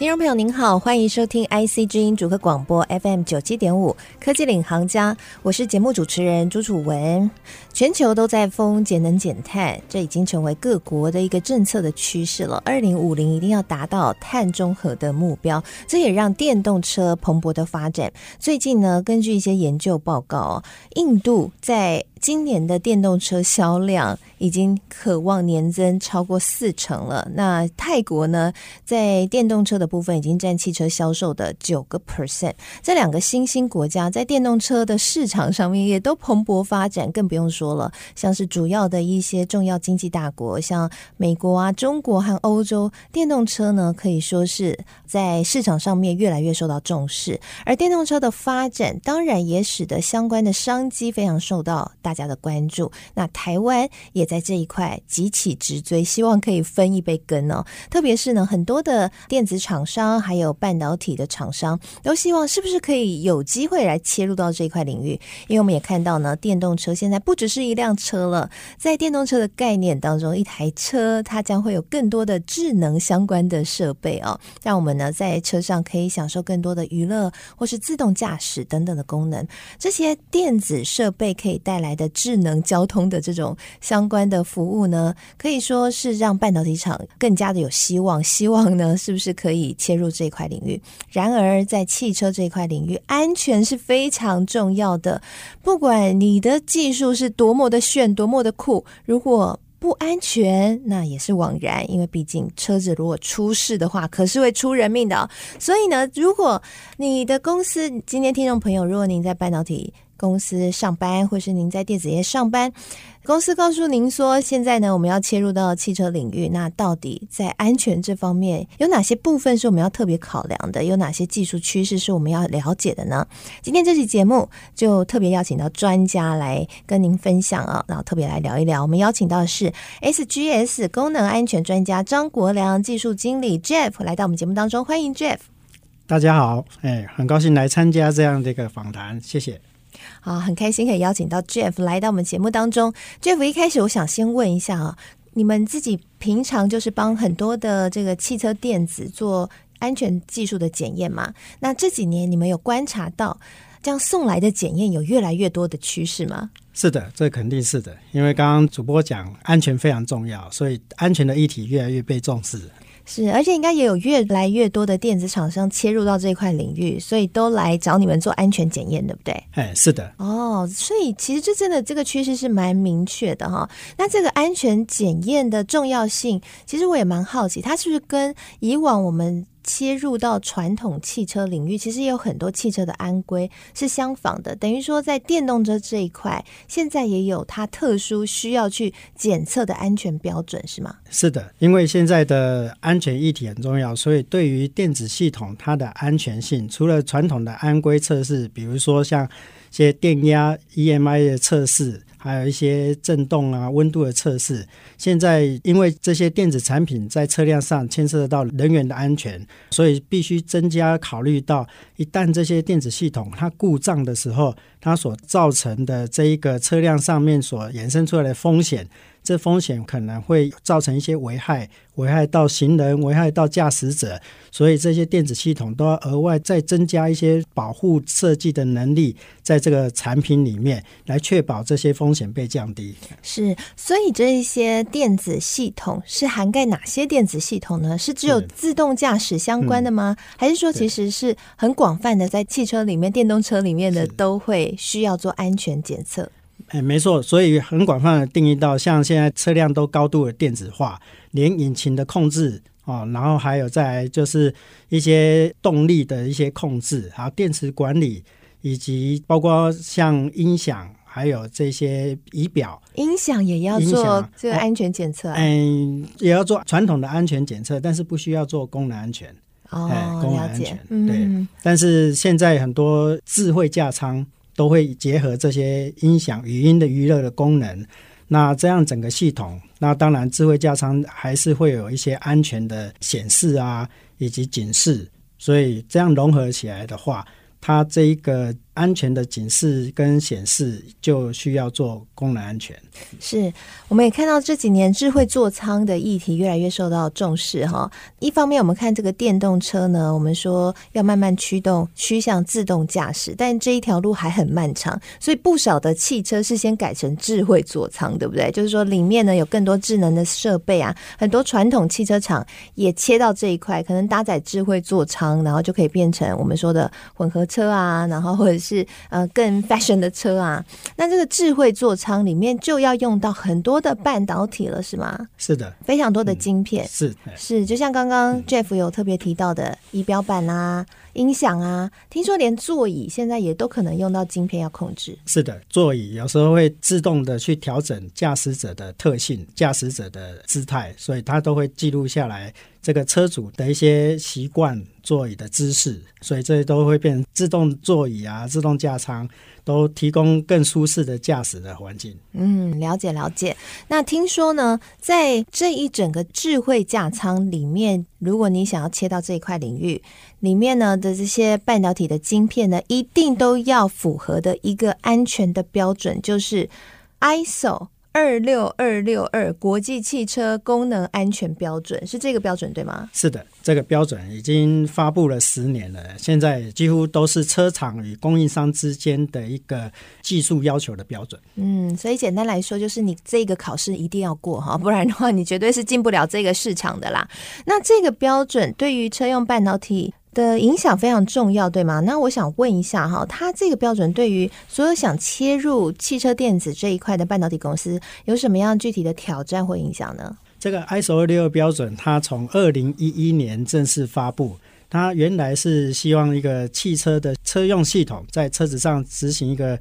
听众朋友您好，欢迎收听 IC 之音主客广播 FM 九七点五科技领航家，我是节目主持人朱楚文。全球都在封节能减碳，这已经成为各国的一个政策的趋势了。二零五零一定要达到碳中和的目标，这也让电动车蓬勃的发展。最近呢，根据一些研究报告，印度在今年的电动车销量已经可望年增超过四成了。那泰国呢，在电动车的部分已经占汽车销售的九个 percent。这两个新兴国家在电动车的市场上面也都蓬勃发展，更不用说了，像是主要的一些重要经济大国，像美国啊、中国和欧洲，电动车呢可以说是在市场上面越来越受到重视。而电动车的发展，当然也使得相关的商机非常受到大家的关注，那台湾也在这一块急起直追，希望可以分一杯羹哦。特别是呢，很多的电子厂厂商还有半导体的厂商都希望是不是可以有机会来切入到这一块领域？因为我们也看到呢，电动车现在不只是一辆车了，在电动车的概念当中，一台车它将会有更多的智能相关的设备哦，让我们呢在车上可以享受更多的娱乐或是自动驾驶等等的功能。这些电子设备可以带来的智能交通的这种相关的服务呢，可以说是让半导体厂更加的有希望。希望呢，是不是可以切入这一块领域？然而，在汽车这一块领域，安全是非常重要的。不管你的技术是多么的炫、多么的酷，如果不安全，那也是枉然。因为毕竟车子如果出事的话，可是会出人命的。所以呢，如果你的公司今天听众朋友，如果您在半导体，公司上班，或是您在电子业上班，公司告诉您说，现在呢，我们要切入到汽车领域，那到底在安全这方面有哪些部分是我们要特别考量的？有哪些技术趋势是我们要了解的呢？今天这期节目就特别邀请到专家来跟您分享啊，然后特别来聊一聊。我们邀请到的是 SGS 功能安全专家张国良技术经理 Jeff 来到我们节目当中，欢迎 Jeff。大家好，哎，很高兴来参加这样的一个访谈，谢谢。啊，很开心可以邀请到 Jeff 来到我们节目当中。Jeff，一开始我想先问一下啊，你们自己平常就是帮很多的这个汽车电子做安全技术的检验吗？那这几年你们有观察到这样送来的检验有越来越多的趋势吗？是的，这肯定是的，因为刚刚主播讲安全非常重要，所以安全的议题越来越被重视。是，而且应该也有越来越多的电子厂商切入到这一块领域，所以都来找你们做安全检验，对不对？哎，是的。哦，所以其实这真的这个趋势是蛮明确的哈。那这个安全检验的重要性，其实我也蛮好奇，它是不是跟以往我们切入到传统汽车领域，其实也有很多汽车的安规是相仿的。等于说，在电动车这一块，现在也有它特殊需要去检测的安全标准，是吗？是的，因为现在的安全议题很重要，所以对于电子系统它的安全性，除了传统的安规测试，比如说像些电压 EMI 的测试。还有一些震动啊、温度的测试。现在因为这些电子产品在车辆上牵涉到人员的安全，所以必须增加考虑到，一旦这些电子系统它故障的时候，它所造成的这一个车辆上面所衍生出来的风险。这风险可能会造成一些危害，危害到行人，危害到驾驶者，所以这些电子系统都要额外再增加一些保护设计的能力，在这个产品里面来确保这些风险被降低。是，所以这一些电子系统是涵盖哪些电子系统呢？是只有自动驾驶相关的吗？嗯、还是说其实是很广泛的，在汽车里面、电动车里面的都会需要做安全检测？哎，没错，所以很广泛的定义到，像现在车辆都高度的电子化，连引擎的控制哦，然后还有再就是一些动力的一些控制，还有电池管理，以及包括像音响，还有这些仪表，音响也要做这个安全检测。嗯，也要做传统的安全检测，但是不需要做功能安全。哦，功能安全，嗯、对。但是现在很多智慧驾舱。都会结合这些音响、语音的娱乐的功能，那这样整个系统，那当然智慧驾舱还是会有一些安全的显示啊，以及警示，所以这样融合起来的话，它这一个。安全的警示跟显示就需要做功能安全。是，我们也看到这几年智慧座舱的议题越来越受到重视哈。一方面，我们看这个电动车呢，我们说要慢慢驱动趋向自动驾驶，但这一条路还很漫长，所以不少的汽车是先改成智慧座舱，对不对？就是说里面呢有更多智能的设备啊，很多传统汽车厂也切到这一块，可能搭载智慧座舱，然后就可以变成我们说的混合车啊，然后或者是。是呃更 fashion 的车啊，那这个智慧座舱里面就要用到很多的半导体了，是吗？是的，非常多的晶片，嗯、是是，就像刚刚 Jeff 有特别提到的仪表板啊。音响啊，听说连座椅现在也都可能用到晶片要控制。是的，座椅有时候会自动的去调整驾驶者的特性、驾驶者的姿态，所以它都会记录下来这个车主的一些习惯、座椅的姿势，所以这些都会变成自动座椅啊、自动驾舱。都提供更舒适的驾驶的环境。嗯，了解了解。那听说呢，在这一整个智慧驾舱里面，如果你想要切到这一块领域，里面呢的这些半导体的晶片呢，一定都要符合的一个安全的标准，就是 ISO。二六二六二国际汽车功能安全标准是这个标准对吗？是的，这个标准已经发布了十年了，现在几乎都是车厂与供应商之间的一个技术要求的标准。嗯，所以简单来说，就是你这个考试一定要过哈，不然的话，你绝对是进不了这个市场的啦。那这个标准对于车用半导体的影响非常重要，对吗？那我想问一下哈，它这个标准对于所有想切入汽车电子这一块的半导体公司有什么样具体的挑战或影响呢？这个 ISO 二六二标准，它从二零一一年正式发布，它原来是希望一个汽车的车用系统在车子上执行一个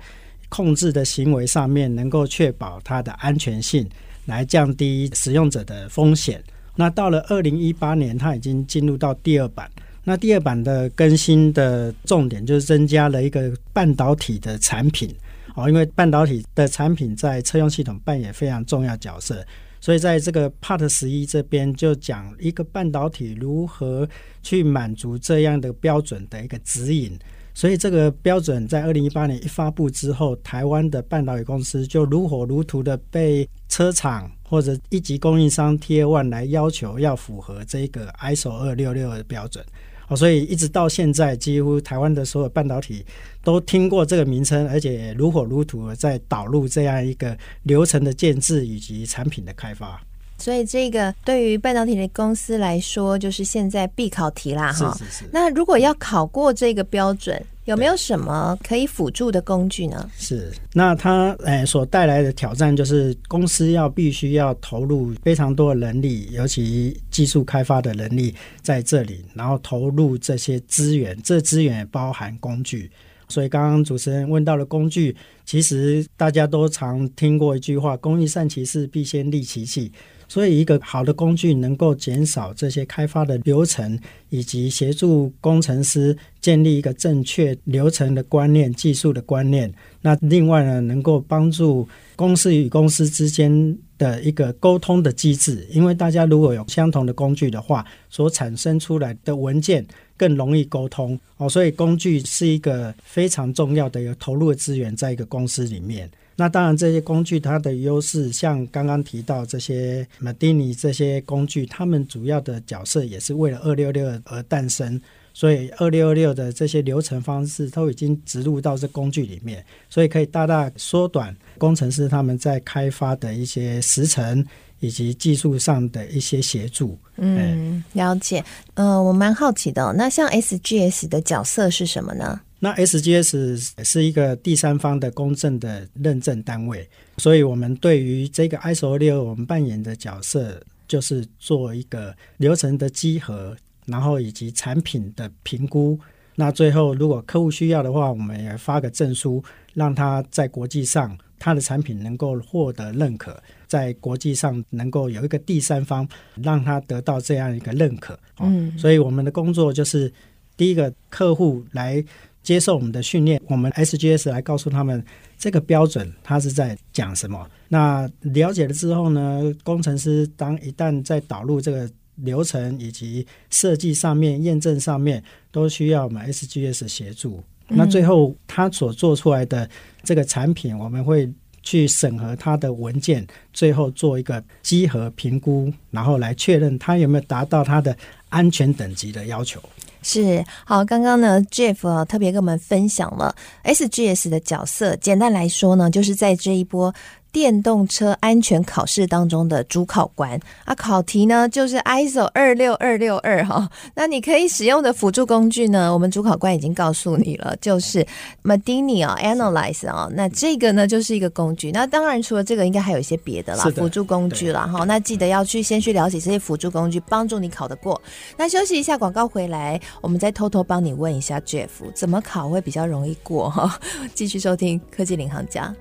控制的行为上面，能够确保它的安全性，来降低使用者的风险。那到了二零一八年，它已经进入到第二版。那第二版的更新的重点就是增加了一个半导体的产品哦，因为半导体的产品在车用系统扮演非常重要角色，所以在这个 Part 十一这边就讲一个半导体如何去满足这样的标准的一个指引。所以这个标准在二零一八年一发布之后，台湾的半导体公司就如火如荼的被车厂或者一级供应商 Tier One 来要求要符合这个 ISO 二六六的标准。哦，所以一直到现在，几乎台湾的所有半导体都听过这个名称，而且如火如荼在导入这样一个流程的建制以及产品的开发。所以这个对于半导体的公司来说，就是现在必考题啦，哈。是是是。那如果要考过这个标准，有没有什么可以辅助的工具呢？是，那它诶所带来的挑战就是公司要必须要投入非常多的人力，尤其技术开发的能力在这里，然后投入这些资源，这资源也包含工具。所以刚刚主持人问到了工具，其实大家都常听过一句话：“工欲善其事，必先利其器。”所以，一个好的工具能够减少这些开发的流程，以及协助工程师建立一个正确流程的观念、技术的观念。那另外呢，能够帮助公司与公司之间的一个沟通的机制。因为大家如果有相同的工具的话，所产生出来的文件更容易沟通哦。所以，工具是一个非常重要的一个投入的资源，在一个公司里面。那当然，这些工具它的优势，像刚刚提到这些 Medini 这些工具，他们主要的角色也是为了二六六而诞生，所以二六六的这些流程方式都已经植入到这工具里面，所以可以大大缩短工程师他们在开发的一些时程以及技术上的一些协助。嗯，了解。呃，我蛮好奇的，那像 SGS 的角色是什么呢？那 SGS 是一个第三方的公正的认证单位，所以我们对于这个 ISO 262我们扮演的角色就是做一个流程的稽核，然后以及产品的评估。那最后如果客户需要的话，我们也发个证书，让他在国际上他的产品能够获得认可，在国际上能够有一个第三方让他得到这样一个认可。嗯，所以我们的工作就是第一个客户来。接受我们的训练，我们 SGS 来告诉他们这个标准它是在讲什么。那了解了之后呢，工程师当一旦在导入这个流程以及设计上面、验证上面，都需要我们 SGS 协助。嗯、那最后他所做出来的这个产品，我们会去审核他的文件，最后做一个稽核评估，然后来确认他有没有达到他的安全等级的要求。是，好，刚刚呢，Jeff，特别跟我们分享了 SGS 的角色。简单来说呢，就是在这一波。电动车安全考试当中的主考官啊，考题呢就是 ISO 二六二六二哈。那你可以使用的辅助工具呢，我们主考官已经告诉你了，就是 Medini 啊，Analyze 啊。那这个呢就是一个工具。那当然除了这个，应该还有一些别的啦，辅助工具啦哈。那记得要去先去了解这些辅助工具，帮助你考得过。那休息一下，广告回来，我们再偷偷帮你问一下 Jeff，怎么考会比较容易过哈？继续收听科技领航家。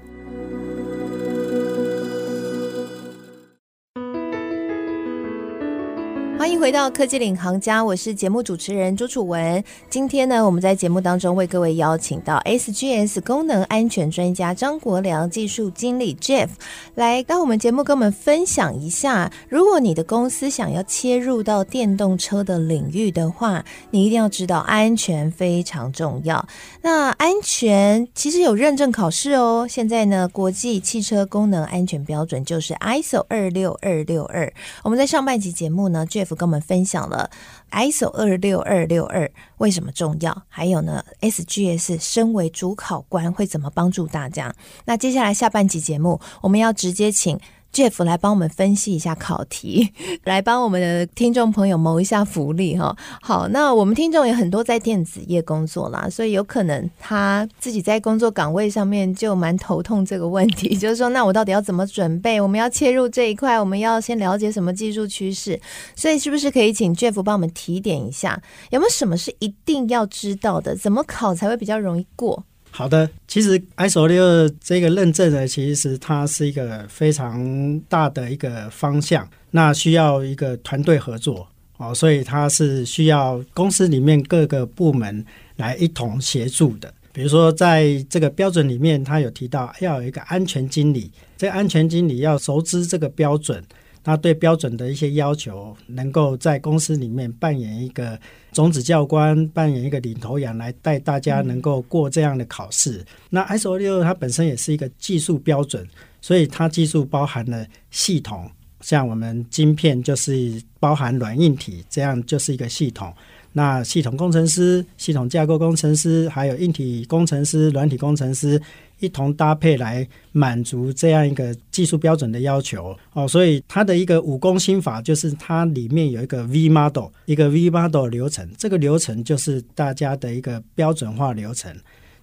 欢迎回到科技领航家，我是节目主持人朱楚文。今天呢，我们在节目当中为各位邀请到 SGS 功能安全专家张国良技术经理 Jeff 来到我们节目，跟我们分享一下，如果你的公司想要切入到电动车的领域的话，你一定要知道安全非常重要。那安全其实有认证考试哦。现在呢，国际汽车功能安全标准就是 ISO 二六二六二。我们在上半集节目呢，Jeff 跟我们分享了 ISO 二六二六二为什么重要，还有呢，SGS 身为主考官会怎么帮助大家。那接下来下半集节目，我们要直接请。Jeff 来帮我们分析一下考题，来帮我们的听众朋友谋一下福利哈。好，那我们听众有很多在电子业工作啦，所以有可能他自己在工作岗位上面就蛮头痛这个问题，就是说，那我到底要怎么准备？我们要切入这一块，我们要先了解什么技术趋势？所以是不是可以请 Jeff 帮我们提点一下，有没有什么是一定要知道的？怎么考才会比较容易过？好的，其实 ISO 262这个认证呢，其实它是一个非常大的一个方向，那需要一个团队合作哦，所以它是需要公司里面各个部门来一同协助的。比如说，在这个标准里面，它有提到要有一个安全经理，这个安全经理要熟知这个标准。他对标准的一些要求，能够在公司里面扮演一个种子教官，扮演一个领头羊，来带大家能够过这样的考试。嗯、那 ISO 262它本身也是一个技术标准，所以它技术包含了系统，像我们晶片就是包含软硬体，这样就是一个系统。那系统工程师、系统架构工程师，还有硬体工程师、软体工程师一同搭配来满足这样一个技术标准的要求哦。所以它的一个武功心法就是它里面有一个 V model，一个 V model 流程，这个流程就是大家的一个标准化流程。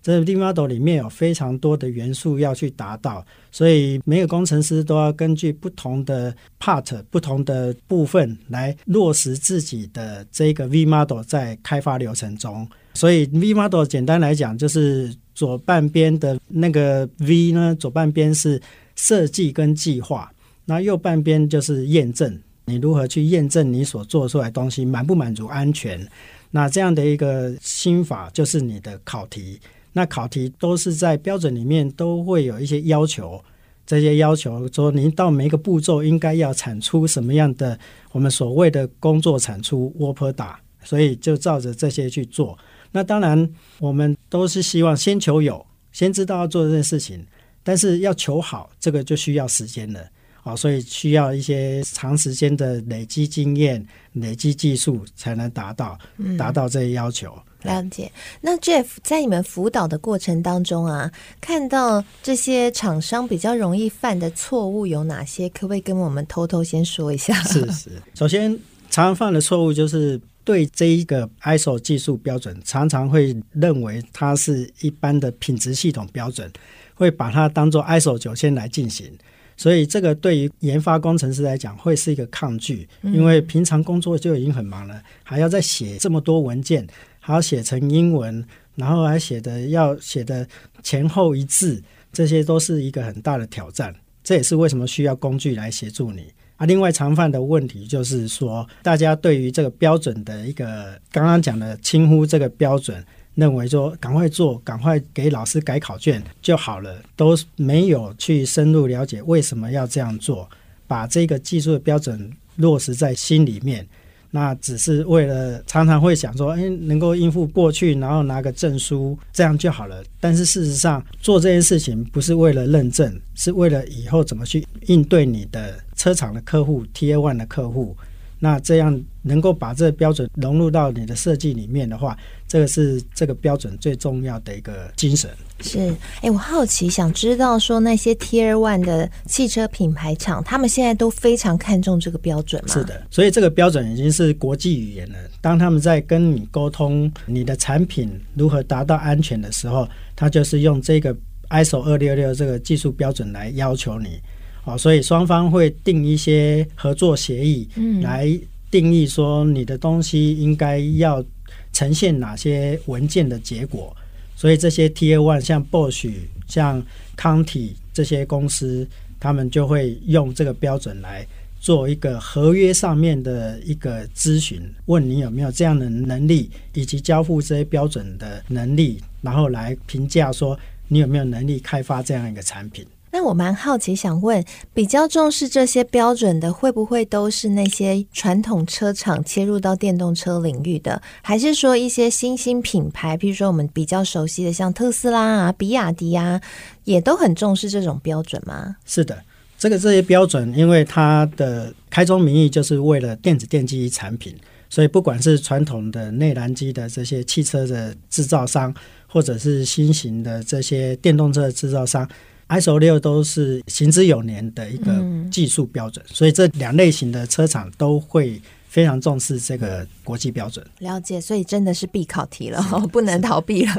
这 V model 里面有非常多的元素要去达到，所以每个工程师都要根据不同的 part、不同的部分来落实自己的这个 V model 在开发流程中。所以 V model 简单来讲，就是左半边的那个 V 呢，左半边是设计跟计划，那右半边就是验证。你如何去验证你所做出来的东西满不满足安全？那这样的一个心法就是你的考题。那考题都是在标准里面都会有一些要求，这些要求说您到每一个步骤应该要产出什么样的我们所谓的工作产出 work product，所以就照着这些去做。那当然我们都是希望先求有，先知道要做这件事情，但是要求好，这个就需要时间了。好，所以需要一些长时间的累积经验、累积技术才能达到达到这些要求。了解。那 Jeff 在你们辅导的过程当中啊，看到这些厂商比较容易犯的错误有哪些？可不可以跟我们偷偷先说一下？是是。首先，常常犯的错误就是对这一个 ISO 技术标准，常常会认为它是一般的品质系统标准，会把它当做 ISO 九千来进行。所以，这个对于研发工程师来讲，会是一个抗拒，因为平常工作就已经很忙了，还要再写这么多文件。还要写成英文，然后还写的要写的前后一致，这些都是一个很大的挑战。这也是为什么需要工具来协助你啊。另外，常犯的问题就是说，大家对于这个标准的一个刚刚讲的轻忽这个标准，认为说赶快做，赶快给老师改考卷就好了，都没有去深入了解为什么要这样做，把这个技术的标准落实在心里面。那只是为了常常会想说，哎，能够应付过去，然后拿个证书，这样就好了。但是事实上，做这件事情不是为了认证，是为了以后怎么去应对你的车厂的客户、T A One 的客户。那这样能够把这个标准融入到你的设计里面的话，这个是这个标准最重要的一个精神。是，哎、欸，我好奇想知道说那些 Tier One 的汽车品牌厂，他们现在都非常看重这个标准吗？是的，所以这个标准已经是国际语言了。当他们在跟你沟通你的产品如何达到安全的时候，他就是用这个 ISO 二六六这个技术标准来要求你。哦，所以双方会定一些合作协议，嗯，来定义说你的东西应该要呈现哪些文件的结果。所以这些 Tier One 像 Bosch、像 Conti 这些公司，他们就会用这个标准来做一个合约上面的一个咨询，问你有没有这样的能力，以及交付这些标准的能力，然后来评价说你有没有能力开发这样一个产品。那我蛮好奇，想问，比较重视这些标准的，会不会都是那些传统车厂切入到电动车领域的，还是说一些新兴品牌，譬如说我们比较熟悉的，像特斯拉啊、比亚迪啊，也都很重视这种标准吗？是的，这个这些标准，因为它的开宗明义就是为了电子电机产品，所以不管是传统的内燃机的这些汽车的制造商，或者是新型的这些电动车制造商。ISO 六都是行之有年的一个技术标准，嗯，所以这两类型的车厂都会非常重视这个国际标准。了解，所以真的是必考题了，不能逃避了。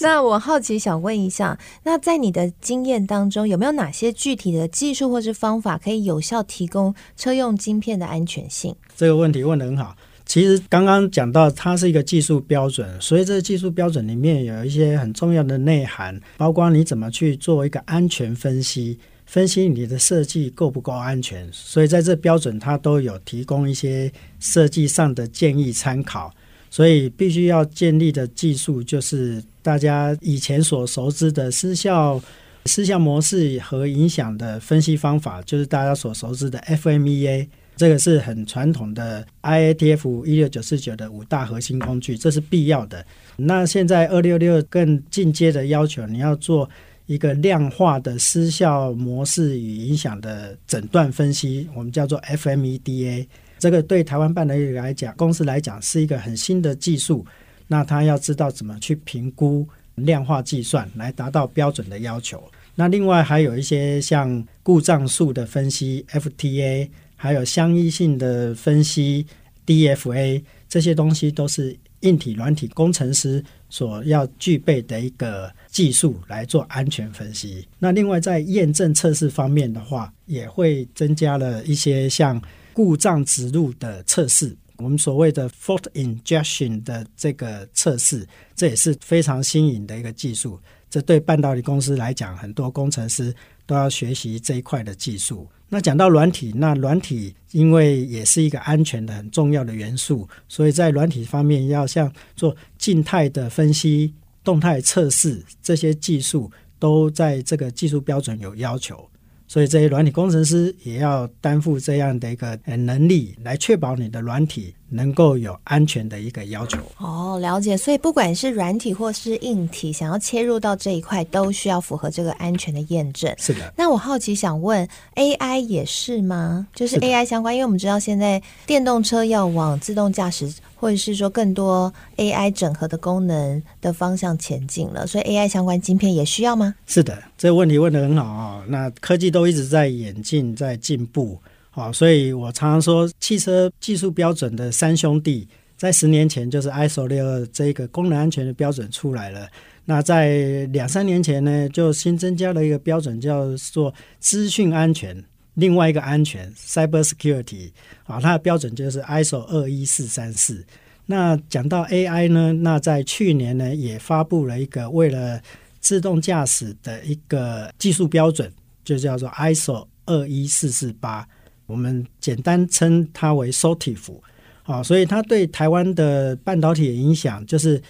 那我好奇想问一下，那在你的经验当中，有没有哪些具体的技术或是方法可以有效提供车用晶片的安全性？这个问题问得很好。其实刚刚讲到，它是一个技术标准，所以这个技术标准里面有一些很重要的内涵，包括你怎么去做一个安全分析，分析你的设计够不够安全。所以在这标准，它都有提供一些设计上的建议参考。所以必须要建立的技术，就是大家以前所熟知的失效、失效模式和影响的分析方法，就是大家所熟知的 FMEA。这个是很传统的 IATF 一六九四九的五大核心工具，这是必要的。那现在二六六更进阶的要求，你要做一个量化的失效模式与影响的诊断分析，我们叫做 FMEDA。这个对台湾半导体来讲，公司来讲是一个很新的技术。那他要知道怎么去评估量化计算，来达到标准的要求。那另外还有一些像故障数的分析 FTA。还有相依性的分析，DFA 这些东西都是硬体、软体工程师所要具备的一个技术来做安全分析。那另外在验证测试方面的话，也会增加了一些像故障植入的测试，我们所谓的 fault injection 的这个测试，这也是非常新颖的一个技术。这对半导体公司来讲，很多工程师都要学习这一块的技术。那讲到软体，那软体因为也是一个安全的很重要的元素，所以在软体方面要像做静态的分析、动态测试这些技术，都在这个技术标准有要求。所以这些软体工程师也要担负这样的一个能力，来确保你的软体能够有安全的一个要求。哦，了解。所以不管是软体或是硬体，想要切入到这一块，都需要符合这个安全的验证。是的。那我好奇想问，AI 也是吗？就是 AI 相关，因为我们知道现在电动车要往自动驾驶。或者是说更多 AI 整合的功能的方向前进了，所以 AI 相关晶片也需要吗？是的，这个问题问得很好啊。那科技都一直在演进，在进步，好，所以我常常说，汽车技术标准的三兄弟，在十年前就是 ISO 六二这个功能安全的标准出来了。那在两三年前呢，就新增加了一个标准，叫做资讯安全。另外一个安全，cyber security，啊，它的标准就是 ISO 二一四三四。那讲到 AI 呢，那在去年呢也发布了一个为了自动驾驶的一个技术标准，就叫做 ISO 二一四四八，我们简单称它为 SOTIF。啊，所以它对台湾的半导体影响就是。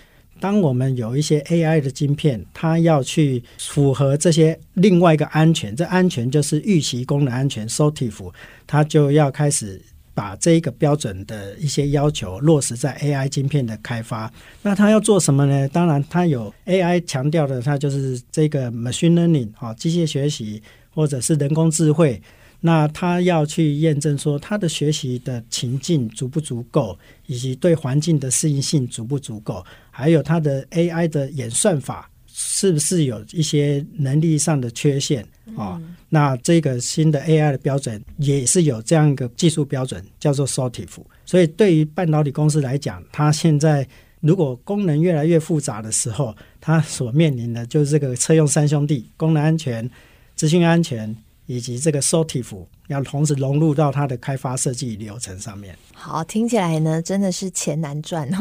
当我们有一些 AI 的晶片，它要去符合这些另外一个安全，这安全就是预期功能安全 SOTIF，它就要开始把这一个标准的一些要求落实在 AI 晶片的开发。那它要做什么呢？当然，它有 AI 强调的，它就是这个 machine learning 啊，机械学习或者是人工智慧。那他要去验证说，他的学习的情境足不足够，以及对环境的适应性足不足够，还有他的 AI 的演算法是不是有一些能力上的缺陷啊？嗯、那这个新的 AI 的标准也是有这样一个技术标准，叫做 SOTIF。所以对于半导体公司来讲，它现在如果功能越来越复杂的时候，它所面临的就是这个车用三兄弟：功能安全、资讯安全。以及这个 SOTIF 要同时融入到它的开发设计流程上面。好，听起来呢，真的是钱难赚哦，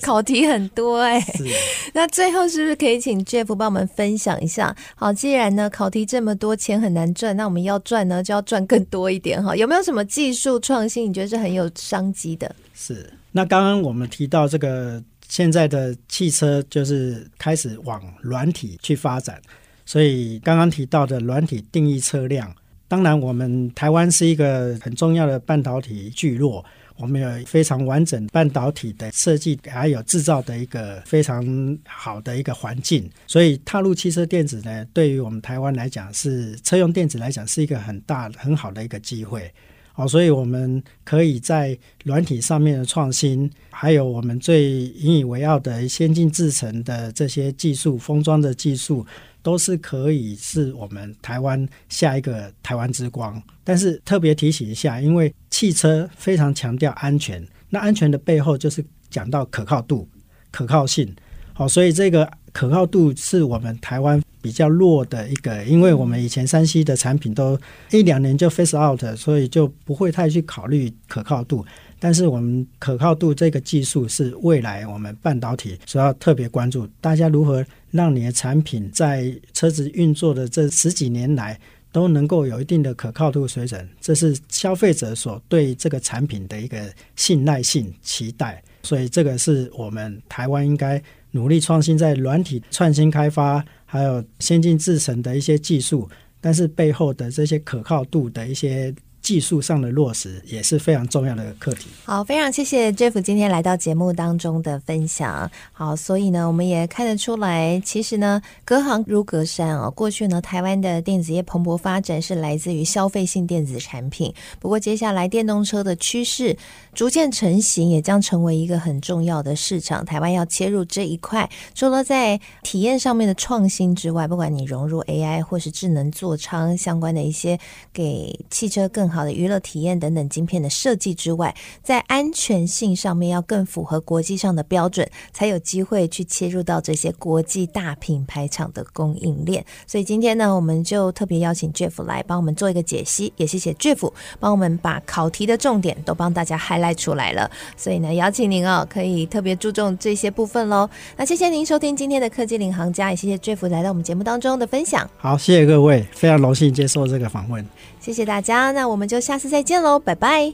考题很多哎。是。那最后是不是可以请 Jeff 帮我们分享一下？好，既然呢考题这么多，钱很难赚，那我们要赚呢就要赚更多一点哈。有没有什么技术创新？你觉得是很有商机的？是。那刚刚我们提到这个现在的汽车就是开始往软体去发展。所以刚刚提到的软体定义车辆，当然我们台湾是一个很重要的半导体聚落，我们有非常完整半导体的设计，还有制造的一个非常好的一个环境。所以踏入汽车电子呢，对于我们台湾来讲，是车用电子来讲是一个很大很好的一个机会。哦，所以我们可以在软体上面的创新，还有我们最引以为傲的先进制程的这些技术，封装的技术。都是可以是我们台湾下一个台湾之光，但是特别提醒一下，因为汽车非常强调安全，那安全的背后就是讲到可靠度、可靠性。好，所以这个可靠度是我们台湾比较弱的一个，因为我们以前 3C 的产品都一两年就 face out，所以就不会太去考虑可靠度。但是我们可靠度这个技术是未来我们半导体所要特别关注，大家如何让你的产品在车子运作的这十几年来都能够有一定的可靠度水准，这是消费者所对这个产品的一个信赖性期待。所以这个是我们台湾应该努力创新，在软体创新开发，还有先进制程的一些技术，但是背后的这些可靠度的一些。技术上的落实也是非常重要的课题。好，非常谢谢 Jeff 今天来到节目当中的分享。好，所以呢，我们也看得出来，其实呢，隔行如隔山哦。过去呢，台湾的电子业蓬勃发展是来自于消费性电子产品。不过，接下来电动车的趋势逐渐成型，也将成为一个很重要的市场。台湾要切入这一块，除了在体验上面的创新之外，不管你融入 AI 或是智能座舱相关的一些，给汽车更好的娱乐体验等等晶片的设计之外，在安全性上面要更符合国际上的标准，才有机会去切入到这些国际大品牌厂的供应链。所以今天呢，我们就特别邀请 Jeff 来帮我们做一个解析，也谢谢 Jeff 帮我们把考题的重点都帮大家 highlight 出来了。所以呢，邀请您哦，可以特别注重这些部分喽。那谢谢您收听今天的科技领航家，也谢谢 Jeff 来到我们节目当中的分享。好，谢谢各位，非常荣幸接受这个访问。谢谢大家，那我们就下次再见喽，拜拜。